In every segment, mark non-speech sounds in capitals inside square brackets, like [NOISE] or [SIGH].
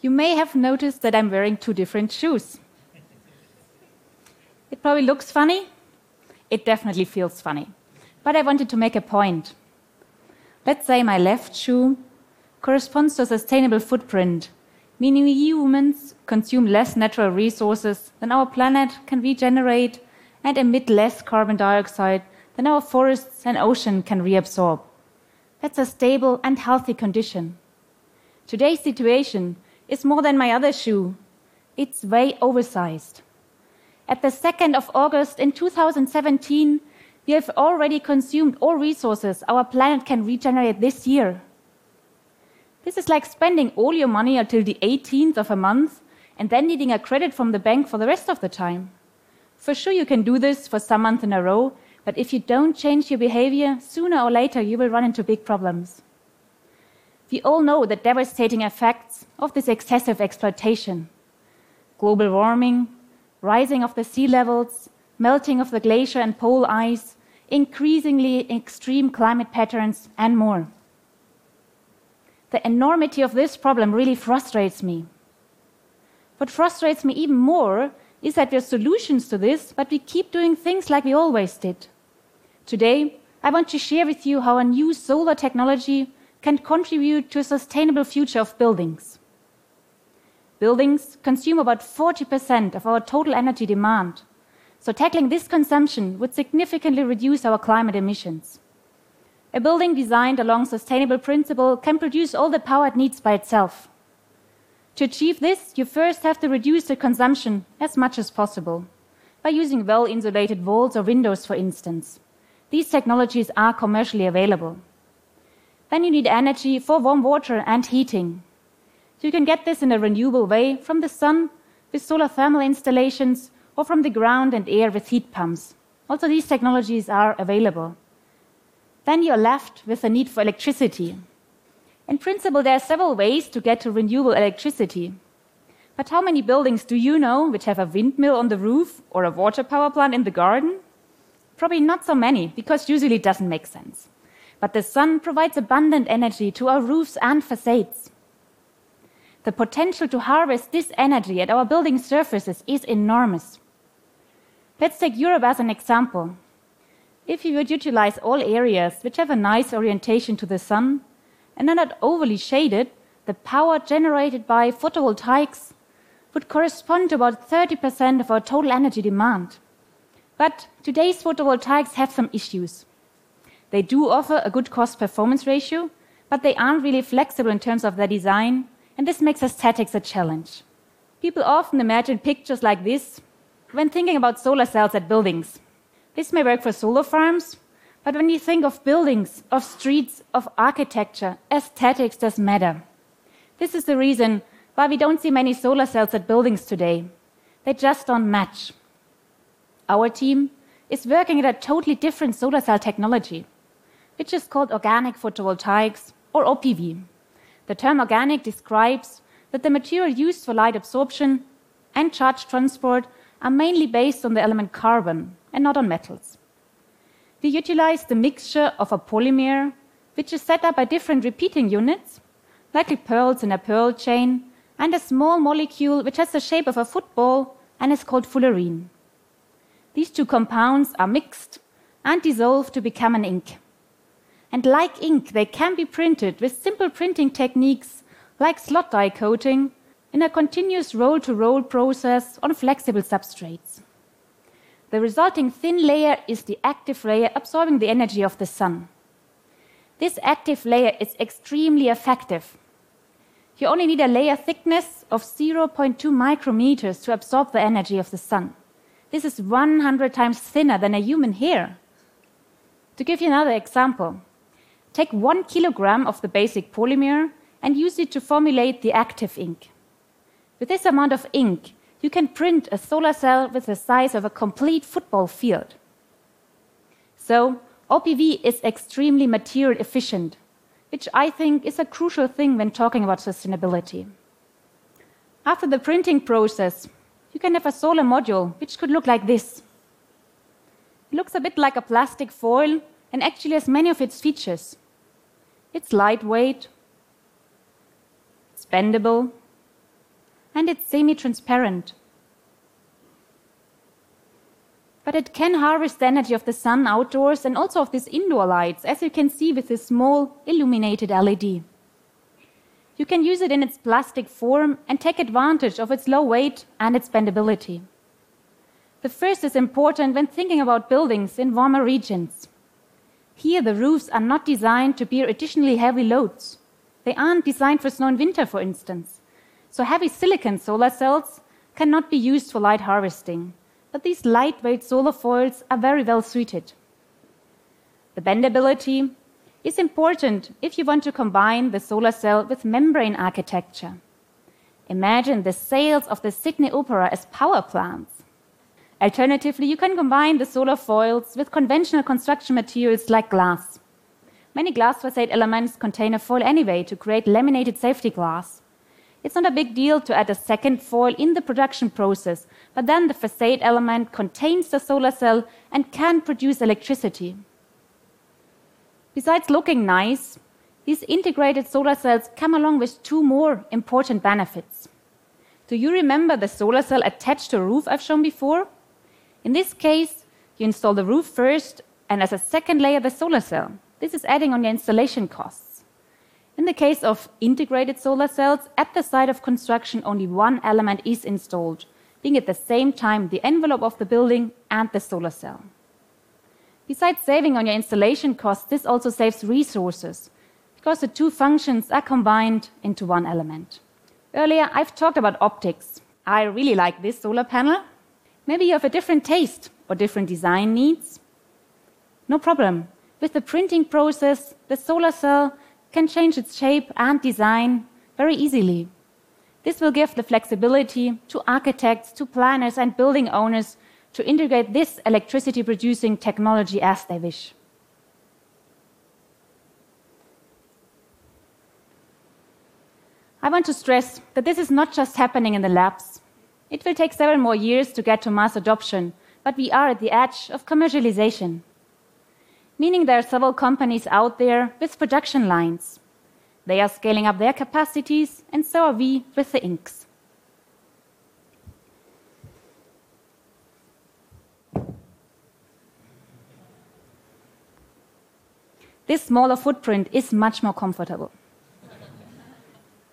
you may have noticed that I'm wearing two different shoes. [LAUGHS] It probably looks funny. It definitely feels funny. But I wanted to make a point. Let's say my left shoe corresponds to a sustainable footprint, meaning we humans consume less natural resources than our planet can regenerate and emit less carbon dioxide than our forests and ocean can reabsorb. That's a stable and healthy condition. Today's situation is more than my other shoe. It's way oversized. At the 2nd of August in 2017, we have already consumed all resources our planet can regenerate this year. This is like spending all your money until the 18th of a month and then needing a credit from the bank for the rest of the time. For sure, you can do this for some months in a row, but if you don't change your behavior, sooner or later you will run into big problems. We all know the devastating effects of this excessive exploitation global warming, rising of the sea levels, melting of the glacier and pole ice, increasingly extreme climate patterns, and more. The enormity of this problem really frustrates me. What frustrates me even more is that there are solutions to this, but we keep doing things like we always did. Today, I want to share with you how a new solar technology can contribute to a sustainable future of buildings. Buildings consume about 40% of our total energy demand, so tackling this consumption would significantly reduce our climate emissions. A building designed along sustainable principle can produce all the power it needs by itself. To achieve this, you first have to reduce the consumption as much as possible by using well insulated walls or windows, for instance. These technologies are commercially available. Then you need energy for warm water and heating. So You can get this in a renewable way from the sun with solar thermal installations or from the ground and air with heat pumps. Also, these technologies are available. Then you're left with the need for electricity. In principle, there are several ways to get to renewable electricity. But how many buildings do you know which have a windmill on the roof or a water power plant in the garden? Probably not so many, because usually it doesn't make sense. But the sun provides abundant energy to our roofs and facades. The potential to harvest this energy at our building surfaces is enormous. Let's take Europe as an example. If you would utilize all areas which have a nice orientation to the sun and are not overly shaded, the power generated by photovoltaics would correspond to about 30% of our total energy demand. But today's photovoltaics have some issues. They do offer a good cost performance ratio, but they aren't really flexible in terms of their design, and this makes aesthetics a challenge. People often imagine pictures like this when thinking about solar cells at buildings. This may work for solar farms, but when you think of buildings, of streets, of architecture, aesthetics does matter. This is the reason why we don't see many solar cells at buildings today. They just don't match. Our team is working at a totally different solar cell technology, which is called organic photovoltaics or OPV. The term organic describes that the material used for light absorption and charge transport are mainly based on the element carbon, and not on metals. We utilize the mixture of a polymer, which is set up by different repeating units, like pearls in a pearl chain, and a small molecule which has the shape of a football and is called fullerene. These two compounds are mixed and dissolved to become an ink. And like ink, they can be printed with simple printing techniques like slot die coating in a continuous roll to roll process on flexible substrates. The resulting thin layer is the active layer absorbing the energy of the sun. This active layer is extremely effective. You only need a layer thickness of 0.2 micrometers to absorb the energy of the sun. This is 100 times thinner than a human hair. To give you another example, take one kilogram of the basic polymer and use it to formulate the active ink. With this amount of ink, you can print a solar cell with the size of a complete football field. So, OPV is extremely material efficient, which I think is a crucial thing when talking about sustainability. After the printing process, you can have a solar module which could look like this. It looks a bit like a plastic foil and actually has many of its features. It's lightweight, it's bendable, and it's semi transparent. But it can harvest the energy of the sun outdoors and also of these indoor lights, as you can see with this small illuminated LED. You can use it in its plastic form and take advantage of its low weight and its bendability. The first is important when thinking about buildings in warmer regions. Here, the roofs are not designed to bear additionally heavy loads. They aren't designed for snow and winter, for instance. So, heavy silicon solar cells cannot be used for light harvesting but these lightweight solar foils are very well suited. The bendability is important if you want to combine the solar cell with membrane architecture. Imagine the sails of the Sydney Opera as power plants. Alternatively, you can combine the solar foils with conventional construction materials like glass. Many glass facade elements contain a foil anyway to create laminated safety glass. It's not a big deal to add a second foil in the production process, but then the facade element contains the solar cell and can produce electricity. Besides looking nice, these integrated solar cells come along with two more important benefits. Do you remember the solar cell attached to a roof I've shown before? In this case, you install the roof first and as a second layer the solar cell. This is adding on your installation costs. In the case of integrated solar cells, at the site of construction, only one element is installed, being at the same time the envelope of the building and the solar cell. Besides saving on your installation costs, this also saves resources because the two functions are combined into one element. Earlier, I've talked about optics. I really like this solar panel. Maybe you have a different taste or different design needs. No problem. With the printing process, the solar cell can change its shape and design very easily. This will give the flexibility to architects, to planners, and building owners to integrate this electricity producing technology as they wish. I want to stress that this is not just happening in the labs. It will take several more years to get to mass adoption, but we are at the edge of commercialization meaning there are several companies out there with production lines. They are scaling up their capacities, and so are we with the inks. This smaller footprint is much more comfortable.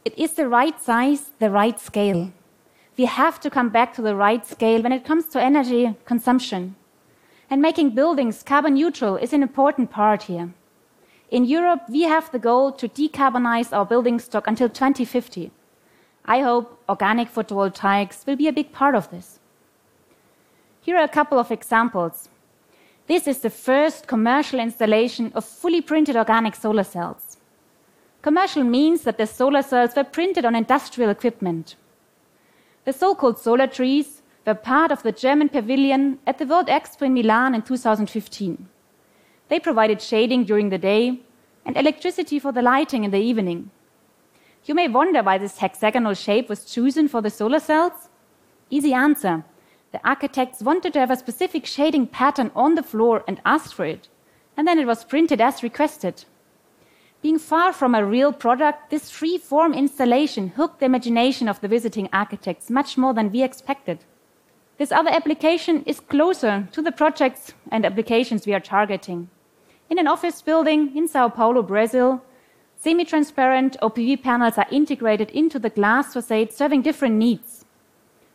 it is the right size, the right scale. We have to come back to the right scale when it comes to energy consumption. And making buildings carbon neutral is an important part here. In Europe, we have the goal to decarbonize our building stock until 2050. I hope organic photovoltaics will be a big part of this. Here are a couple of examples. This is the first commercial installation of fully printed organic solar cells. Commercial means that the solar cells were printed on industrial equipment. The so called solar trees were part of the German pavilion at the World Expo in Milan in 2015. They provided shading during the day and electricity for the lighting in the evening. You may wonder why this hexagonal shape was chosen for the solar cells. Easy answer. The architects wanted to have a specific shading pattern on the floor and asked for it, and then it was printed as requested. Being far from a real product, this free form installation hooked the imagination of the visiting architects much more than we expected. This other application is closer to the projects and applications we are targeting. In an office building in Sao Paulo, Brazil, semi transparent OPV panels are integrated into the glass facade, serving different needs.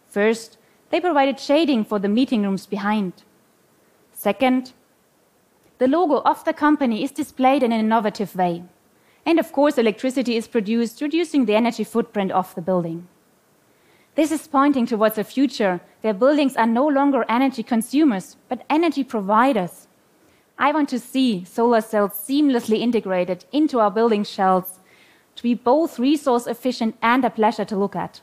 First, they provided shading for the meeting rooms behind. Second, the logo of the company is displayed in an innovative way. And of course, electricity is produced, reducing the energy footprint of the building. This is pointing towards a future where buildings are no longer energy consumers, but energy providers. I want to see solar cells seamlessly integrated into our building shells to be both resource efficient and a pleasure to look at.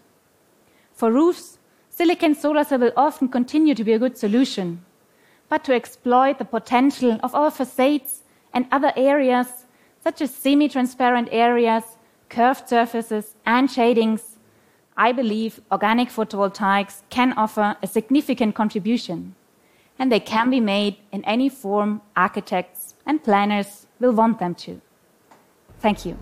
For roofs, silicon solar cell will often continue to be a good solution. But to exploit the potential of our facades and other areas, such as semi transparent areas, curved surfaces, and shadings, I believe organic photovoltaics can offer a significant contribution, and they can be made in any form architects and planners will want them to. Thank you.